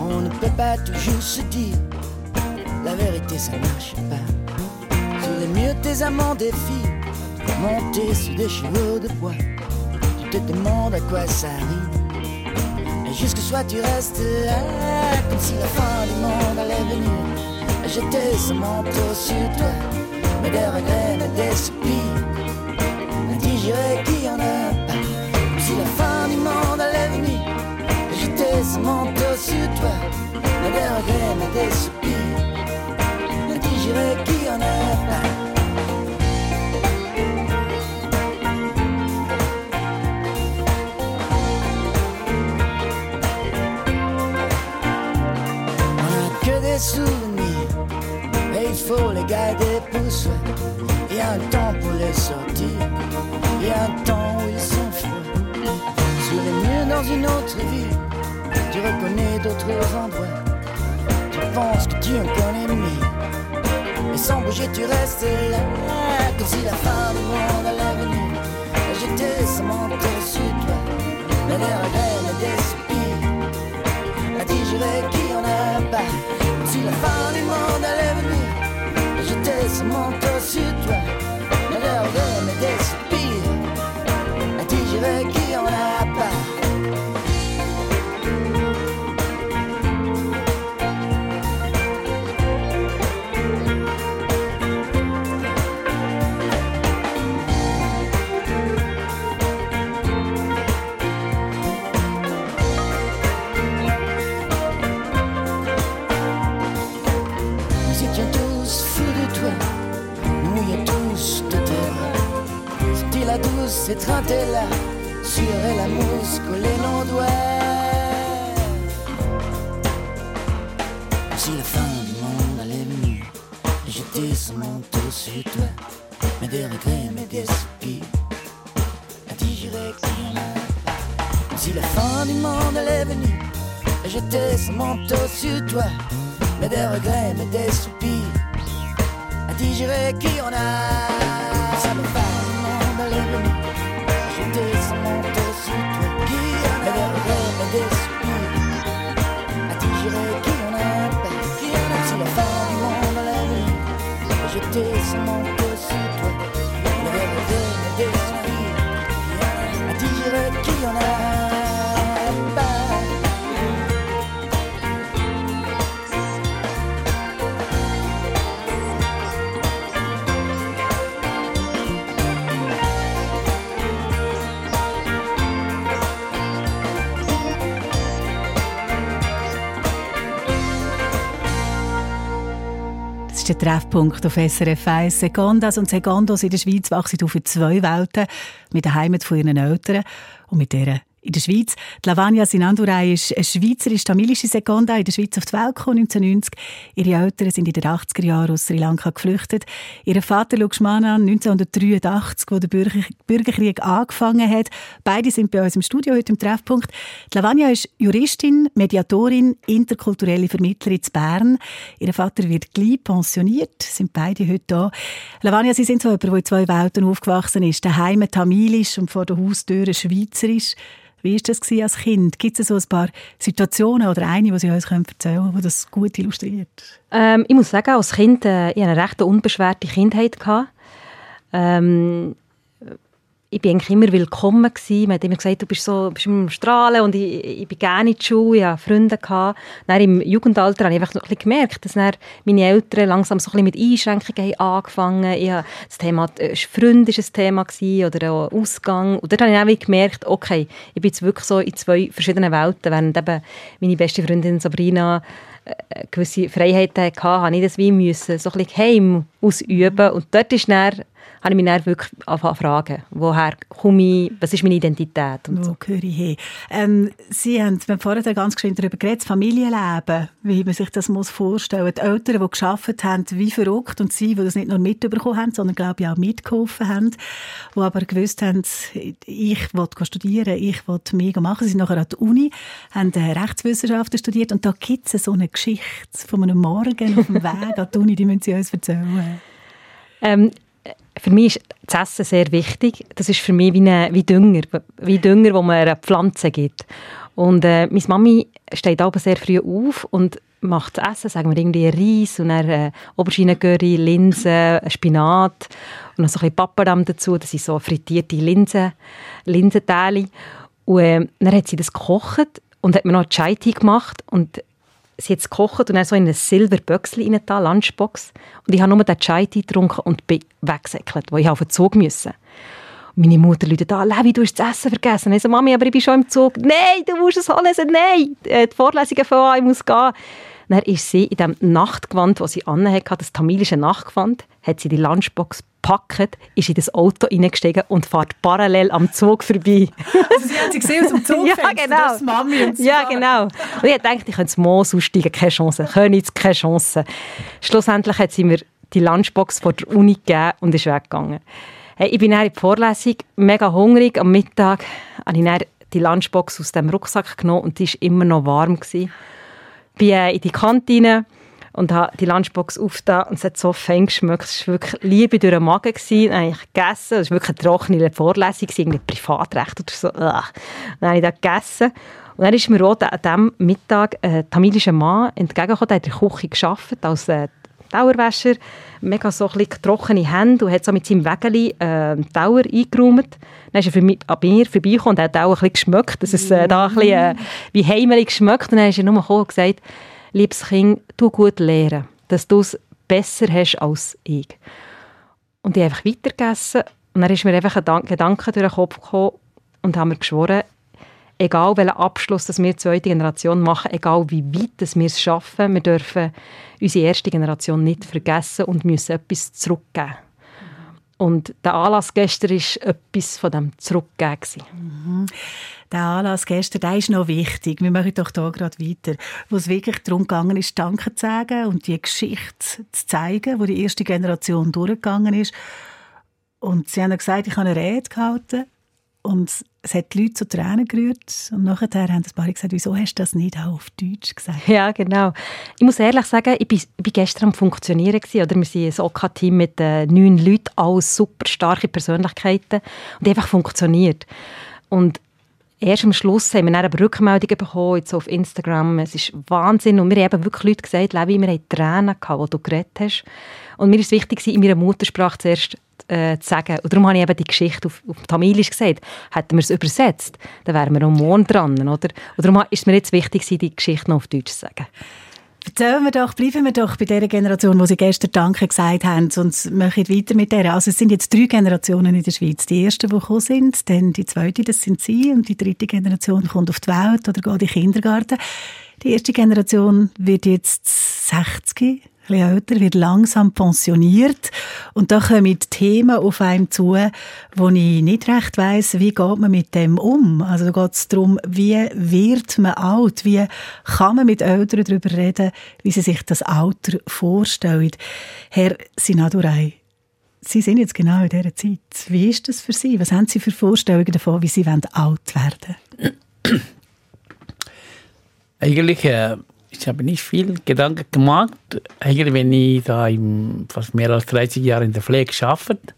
On ne peut pas toujours se dire la vérité, ça marche pas. Sur les murs, tes amants défient, monter sur des chevaux de bois. Tu te demandes à quoi ça arrive. Et jusque soit tu restes là, comme si la fin du monde allait venir. Jeter ce manteau sur toi, mais des regrets, des soupirs indigéré qui en a Mais des regrets, mais des soupirs. Indigéré qui en a pas. Que des souvenirs. Et il faut les garder pour soi. Il y a un temps pour les sortir. Il y a un temps où ils sont froids. Sur les dans une autre ville, tu reconnais d'autres endroits. Penses que tu en connais mieux. Et sans bouger, tu restes là, comme si la fin du monde allait venir. J'étais ce manteau sur toi, mais des regrets, mais des soupirs. À digérer qui en a pas, comme si la fin du monde allait venir. J'étais ce manteau sur toi, mais des regrets, mais des soupirs. Treffpunkt auf SRF 1. Secondas und Secondos in der Schweiz wachsen auf in zwei Welten. Mit der Heimat von ihren Eltern und mit der in der Schweiz. Die Lavania Sinandurai ist eine schweizerisch-tamilische Seconda in der Schweiz auf die Welt gekommen, 1990. Ihre Eltern sind in den 80er Jahren aus Sri Lanka geflüchtet. Ihr Vater Lakshmana 1983, wo der Bürger Bürgerkrieg angefangen hat. Beide sind bei uns im Studio heute im Treffpunkt. Die Lavania ist Juristin, Mediatorin, interkulturelle Vermittlerin zu Bern. Ihr Vater wird gleich pensioniert, sind beide heute da. Lavania, Sie sind so jemand, der in zwei Welten aufgewachsen ist. Daheim tamilisch und vor der Haustür schweizerisch. Wie war das als Kind? Gibt es so ein paar Situationen oder eine, die Sie uns erzählen können, die das gut illustriert? Ähm, ich muss sagen, als Kind äh, ich hatte eine recht unbeschwerte Kindheit. Ähm, ich bin eigentlich immer willkommen gewesen. Man hat immer gesagt, du bist so bist im Strahlen und ich, ich bin gerne in die Schule, ich hatte Freunde. Dann im Jugendalter habe ich einfach ein gemerkt, dass meine Eltern langsam so ein mit Einschränkungen angefangen haben. Das Thema äh, Freund war ein Thema oder auch Ausgang. Und dort habe ich auch gemerkt, okay, ich bin jetzt wirklich so in zwei verschiedenen Welten, während eben meine beste Freundin Sabrina äh, gewisse Freiheiten hatte, habe ich das wie müssen, so ein bisschen heim ausüben. Und dort ist dann habe ich mich dann wirklich angefangen zu fragen, woher komme ich, was ist meine Identität und Wo so. gehöre ich hin? Ähm, Sie haben, wir haben vorhin ganz geschwind darüber geredet, das Familienleben, wie man sich das muss vorstellen muss. Die Eltern, die geschafft haben, wie verrückt und sie, die das nicht nur mitbekommen haben, sondern glaube ich auch mitgeholfen haben, die aber gewusst haben, ich will studieren, ich will mehr machen. Sie sind nachher an der Uni, haben äh, Rechtswissenschaften studiert und da gibt es so eine Geschichte von einem Morgen auf dem Weg an die Uni, die müssen Sie uns erzählen. Ähm, für mich ist das Essen sehr wichtig. Das ist für mich wie, eine, wie Dünger, wie Dünger, wo man einer Pflanze gibt. Und äh, meine Mami steht aber sehr früh auf und macht das Essen, sagen wir irgendwie Reis und dann äh, Auberginengurry, Linsen, Spinat und noch so ein Papadam dazu. Das sind so frittierte Linsen, Linsenteile. Und äh, dann hat sie das gekocht und hat mir noch Chai gemacht und sie hat gekocht und dann so in ein Silberböckchen rein, da, Lunchbox. Und ich habe nur den Chai getrunken und bin weggesäckelt, wo ich auf den Zug musste. Meine Mutter läutet an, Levi, du hast das Essen vergessen. Ich so, Mami, aber ich bin schon im Zug. Nein, du musst es holen. Nein, äh, die Vorlesungen fangen an, ich muss gehen. Dann ist sie in dem Nachtgewand, das sie anhatte, das tamilische Nachtgewand, hat sie die Lunchbox gepackt, ist in das Auto reingestiegen und fährt parallel am Zug vorbei. Also Sie haben sie gesehen aus dem Zug, ja, genau. das Mami und Ja, genau. Und ich dachte, ich könnte es Moos aussteigen, keine Chance. Jetzt keine Chance. Schlussendlich hat sie mir die Lunchbox vor der Uni gegeben und ist weggegangen. Hey, ich bin dann in die Vorlesung, mega hungrig. Am Mittag habe ich die Lunchbox aus dem Rucksack genommen und die war immer noch warm. Gewesen. Bin äh, in die Kantine und habe die Lunchbox aufgetan und es hat so fein geschmeckt. Es war wirklich Liebe durch den Magen. Gewesen. Dann habe ich gegessen. Es war wirklich eine trockene Vorlesung, irgendwie Privatrecht oder so. Dann habe ich das gegessen. Und dann ist mir auch an diesem Mittag ein tamilischer Mann entgegengekommen, der hat in der Küche gearbeitet, als äh, Tauerwäscher, mega so trockene Hände und hat so mit seinem Wägeli äh, Tauer eingeräumt. Dann ist er für mich, an mir vorbeigekommen und hat auch ein bisschen geschmeckt, dass es äh, da ein bisschen äh, wie heimelig geschmeckt. Und dann ist er nur gekommen und gesagt, liebes Kind, tu gut lernen, dass du es besser hast als ich. Und ich habe einfach weitergegessen und dann ist mir einfach ein Gedanke durch den Kopf gekommen und haben mir geschworen, egal welchen Abschluss das wir zweite Generation machen, egal wie weit das wir es schaffen, wir dürfen unsere erste Generation nicht vergessen und müssen etwas zurückgeben. Und der Anlass gestern war etwas von dem Zurückgeben. Mhm. Der Anlass gestern, der ist noch wichtig. Wir machen doch hier gerade weiter. Wo es wirklich darum gegangen ist, Danke zu sagen und die Geschichte zu zeigen, wo die erste Generation durchgegangen ist. Und sie haben gesagt, ich habe eine Rede gehalten und es hat die Leute zu Tränen gerührt. Und nachher haben ein paar gesagt, wieso hast du das nicht auch auf Deutsch gesagt? Ja, genau. Ich muss ehrlich sagen, ich war, gestern am Funktionieren. Gewesen, oder? Wir sind ein OK-Team mit äh, neun Leuten, alles super starke Persönlichkeiten. Und einfach funktioniert. Und erst am Schluss haben wir dann aber Rückmeldungen bekommen, jetzt auf Instagram. Es ist Wahnsinn. Und mir haben wirklich Leute gesagt, Levi, wir hatten Tränen, gehabt, wo du geredet hast. Und mir war es wichtig, in meiner Muttersprache zuerst äh, zu sagen. Und darum habe ich eben die Geschichte auf, auf Tamilisch gesagt. Hätten wir es übersetzt, dann wären wir am Morgen dran. Oder? Und darum ist mir jetzt wichtig, die Geschichte noch auf Deutsch zu sagen. Erzählen wir doch, bleiben wir doch bei der Generation, wo Sie gestern Danke gesagt haben und machen weiter mit der. Also es sind jetzt drei Generationen in der Schweiz. Die erste, die gekommen sind, dann die zweite, das sind Sie und die dritte Generation kommt auf die Welt oder geht in den Kindergarten. Die erste Generation wird jetzt 60, bisschen älter, wird langsam pensioniert und da kommen Themen auf einem zu, wo ich nicht recht weiss, wie geht man mit dem um. Also da geht es darum, wie wird man alt, wie kann man mit Eltern darüber reden, wie sie sich das Alter vorstellen. Herr Sinadurai, Sie sind jetzt genau in dieser Zeit. Wie ist das für Sie? Was haben Sie für Vorstellungen davon, wie Sie alt werden wollen? Eigentlich äh, ich habe nicht viel Gedanken gemacht. Eigentlich, wenn ich da im, fast mehr als 30 Jahre in der Pflege arbeite,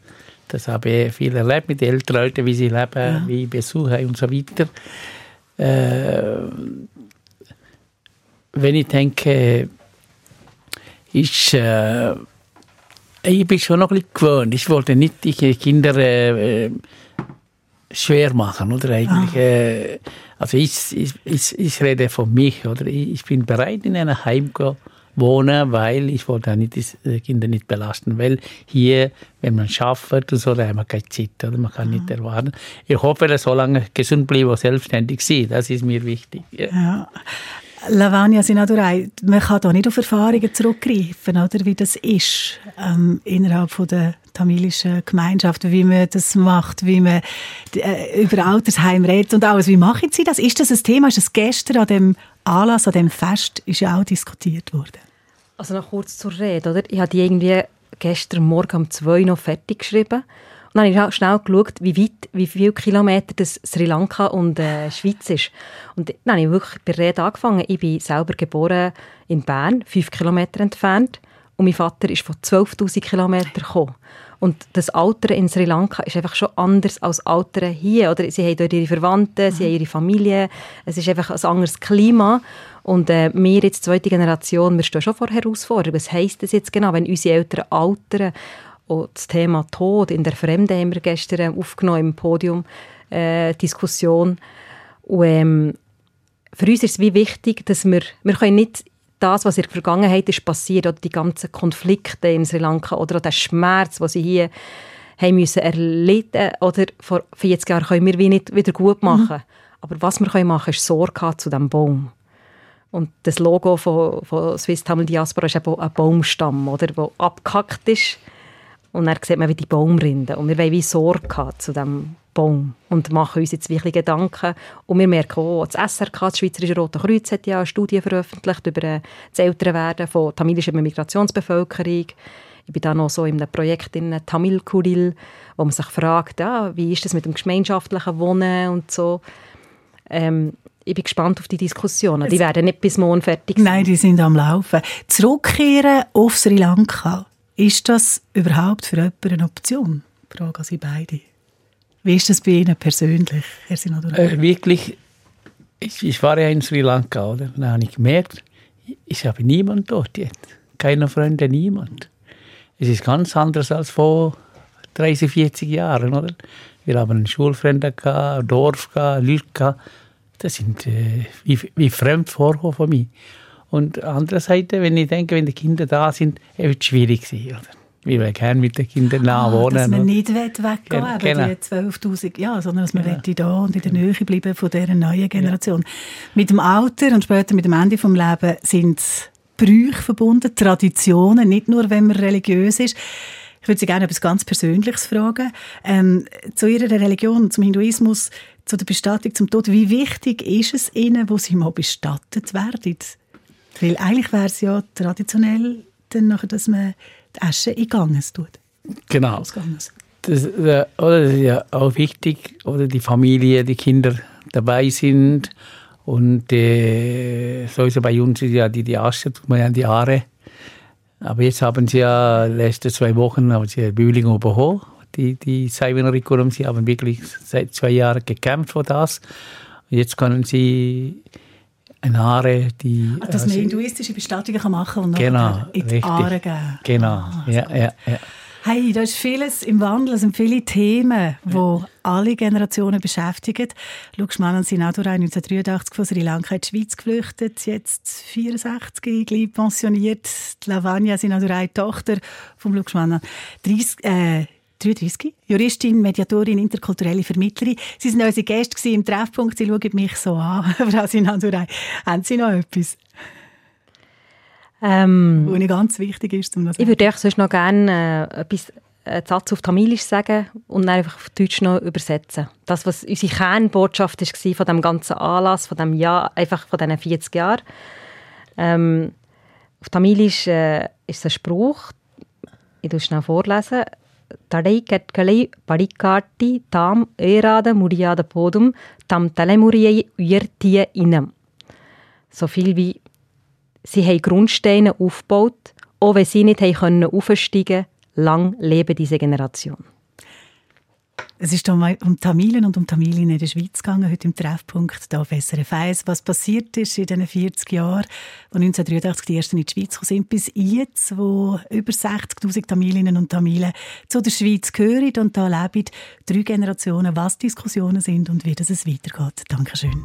das habe ich viel erlebt mit älteren Leuten, wie sie leben, ja. wie Besucher und so weiter. Äh, wenn ich denke, ich, äh, ich bin schon noch bisschen gewöhnt. Ich wollte nicht die Kinder äh, schwer machen, oder eigentlich. Ah. Äh, also ich, ich, ich, ich, rede von mich, oder ich bin bereit in einem Heim zu wohnen, weil ich wollte nicht die Kinder nicht belasten, weil hier, wenn man schafft und so, dann hat man keine Zeit, oder man kann mhm. nicht erwarten. Ich hoffe, dass so lange gesund bleiben und selbstständig sind, das ist mir wichtig. Ja. ja. Lavania Sinadurai, man kann da nicht auf Erfahrungen zurückgreifen, oder, wie das ist ähm, innerhalb von der tamilischen Gemeinschaft, wie man das macht, wie man äh, über Altersheim redet und alles. Wie machen Sie das? Ist das ein Thema? Ist es gestern an dem Anlass, an dem Fest, ist ja auch diskutiert worden? Also noch kurz zur Rede, oder? Ich habe die irgendwie gestern Morgen um zwei noch fertig geschrieben. Und dann habe ich schnell geschaut, wie weit, wie viele Kilometer das Sri Lanka und äh, Schweiz ist. Und dann habe ich wirklich bei Rede angefangen. Ich bin selber geboren in Bern, fünf Kilometer entfernt. Und mein Vater ist von 12'000 Kilometern gekommen. Und das Altern in Sri Lanka ist einfach schon anders als Altern hier. Oder sie haben dort ihre Verwandten, sie haben ihre Familie. Es ist einfach ein anderes Klima. Und äh, wir jetzt, zweite Generation, wir stehen schon vor Herausforderungen. Was heisst das jetzt genau, wenn unsere Eltern altern? Und das Thema Tod in der Fremde haben wir gestern aufgenommen im Podium äh, Diskussion. Und, ähm, für uns ist es wie wichtig, dass wir, wir können nicht das, was in der Vergangenheit ist passiert, oder die ganzen Konflikte in Sri Lanka oder auch der Schmerz, den sie hier haben müssen erlitten oder vor 40 Jahren können wir wie nicht wieder gut machen. Mhm. Aber was wir können machen, ist Sorge zu diesem Baum. Und das Logo von, von Swiss Tamil Diaspora ist eben ein Baumstamm, oder, der abgehackt ist. Und dann sieht man wie die Baumrinde. Und wir wollen wie Sorge zu diesem Baum und machen uns jetzt wirklich Gedanken. Und wir merken auch, das SRK, das Schweizerische Rote Kreuz, hat ja eine Studie veröffentlicht über äh, das Älterwerden von tamilischer Migrationsbevölkerung. Ich bin da noch so in einem Projekt in Tamil Kuril, wo man sich fragt, ja, wie ist das mit dem gemeinschaftlichen Wohnen und so. Ähm, ich bin gespannt auf die Diskussionen. Die werden nicht bis morgen fertig sein. Nein, die sind am Laufen. Zurückkehren auf Sri Lanka, ist das überhaupt für jemanden eine Option? Frage an Sie beide. Wie ist das bei Ihnen persönlich, Herr Sinadura? Äh, wirklich, ich, ich, war ja in Sri Lanka, oder? Dann habe ich gemerkt, ich habe niemanden dort jetzt. Keine Freunde, niemand. Es ist ganz anders als vor 30, 40 Jahren, oder? Wir haben einen Schulfreund gehabt, Dorf gehabt. Das sind äh, wie, wie fremd vorkommen von mir. Und andererseits, wenn ich denke, wenn die Kinder da sind, wird es schwierig sein, oder? Wir wollen gerne mit den Kindern ah, wohnen. Dass man nicht weggehen will, genau. die 12'000, ja, sondern dass man genau. da und in der Nähe bleiben von dieser neuen Generation. Ja. Mit dem Alter und später mit dem Ende des Lebens sind Brüche verbunden, Traditionen, nicht nur, wenn man religiös ist. Ich würde Sie gerne etwas ganz Persönliches fragen. Ähm, zu Ihrer Religion, zum Hinduismus, zu der Bestattung, zum Tod. Wie wichtig ist es Ihnen, wo Sie mal bestattet werden? Weil eigentlich wäre es ja traditionell, dann nachher, dass man die Asche in Ganges tut. Genau. Das, äh, oder, das ist ja auch wichtig, oder die Familie, die Kinder dabei sind. Und äh, sowieso bei uns ist ja die, die Asche, tut man ja in die Haare. Aber jetzt haben sie ja letzte zwei Wochen haben sie Bühling überholt. Die, die Saivenerikulum, sie haben wirklich seit zwei Jahren gekämpft für das. Jetzt können sie eine Aare, die... Ach, dass man hinduistische Bestattungen machen kann und genau, in die Aare geben. Genau, ah, ja, ja, ja. Hey, da ist vieles im Wandel, es sind viele Themen, die ja. alle Generationen beschäftigen. Schau mal an Sinadura, 1983 von Sri Lanka in die Schweiz geflüchtet, jetzt 64, gleich pensioniert. Die Lavanya Sinadura, Tochter von Luxmann, 30, äh, 33, Juristin, Mediatorin, interkulturelle Vermittlerin. Sie sind unsere Gäste im Treffpunkt. Sie schauen mich so an, Frau Sinandurei. Haben Sie noch etwas? Ähm, was ganz wichtig ist, um das Ich würde euch sonst noch gerne äh, etwas, einen Satz auf Tamilisch sagen und dann einfach auf Deutsch noch übersetzen. Das, was unsere Kernbotschaft war von dem ganzen Anlass, von dem Jahr, einfach von diesen 40 Jahren. Ähm, auf Tamilisch äh, ist es ein Spruch, ich lese schnell vorlesen. தடை கற்களை படிக்காட்டி தாம் ஏறாத முடியாத போதும் தம் தலைமுறையை உயர்த்திய Innen. So viel wie sie haben Grundsteine aufgebaut, auch wenn sie nicht haben aufsteigen konnten. Lang lebe diese Generation. Es ist um Tamilen und um Tamilinnen in der Schweiz gegangen, heute im Treffpunkt hier auf SRF 1. Was passiert ist in diesen 40 Jahren, wo 1983 die ersten in die Schweiz gekommen sind, bis jetzt, wo über 60'000 Tamilinnen und Tamilen zu der Schweiz gehören und da leben drei Generationen, was Diskussionen sind und wie das es weitergeht. Dankeschön.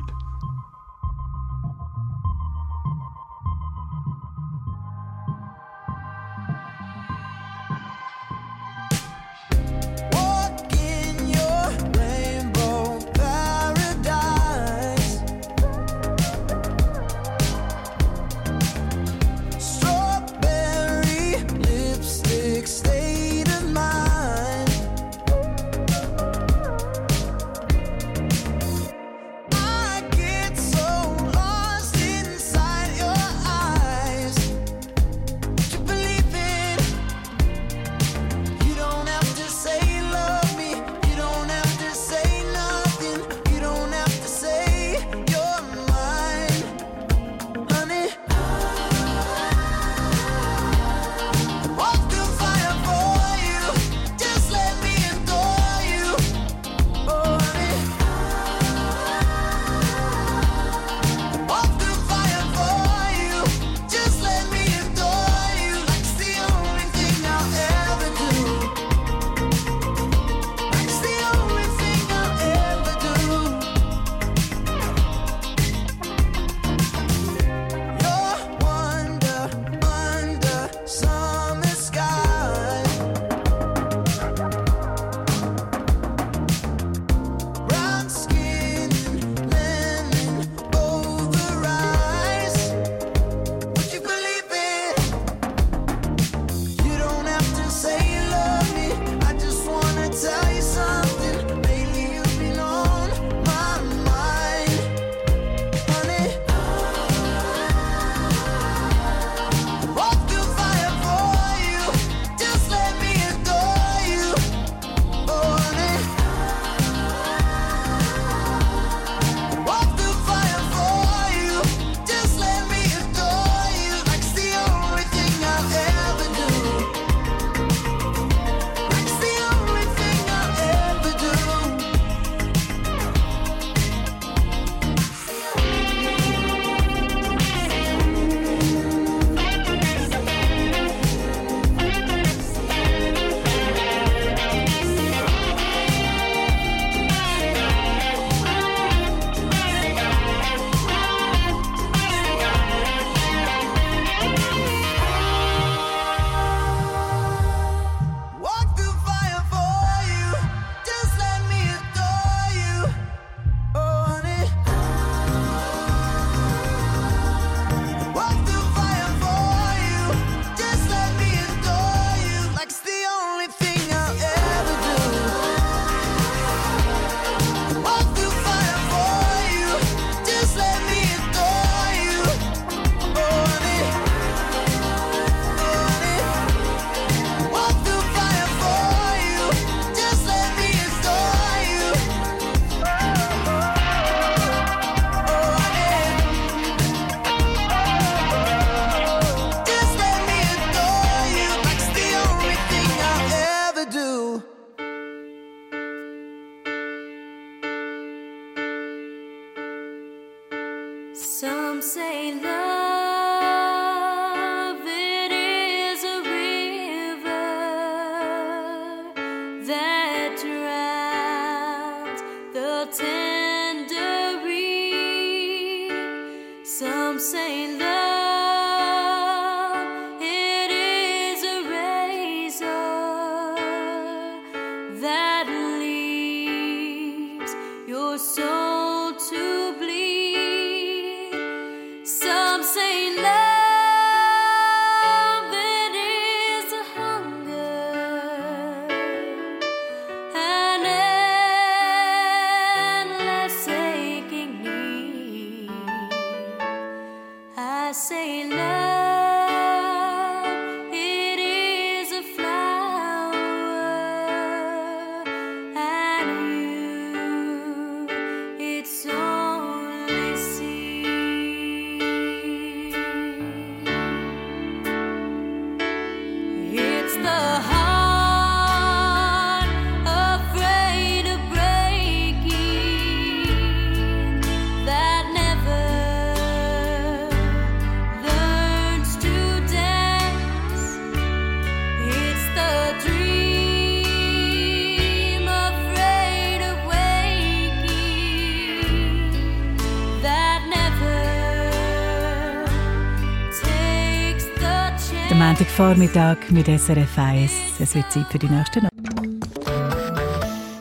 Montagvormittag mit SRF 1. Es wird Zeit für die nächste Nacht.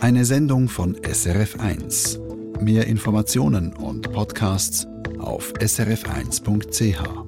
Eine Sendung von SRF 1. Mehr Informationen und Podcasts auf srf1.ch.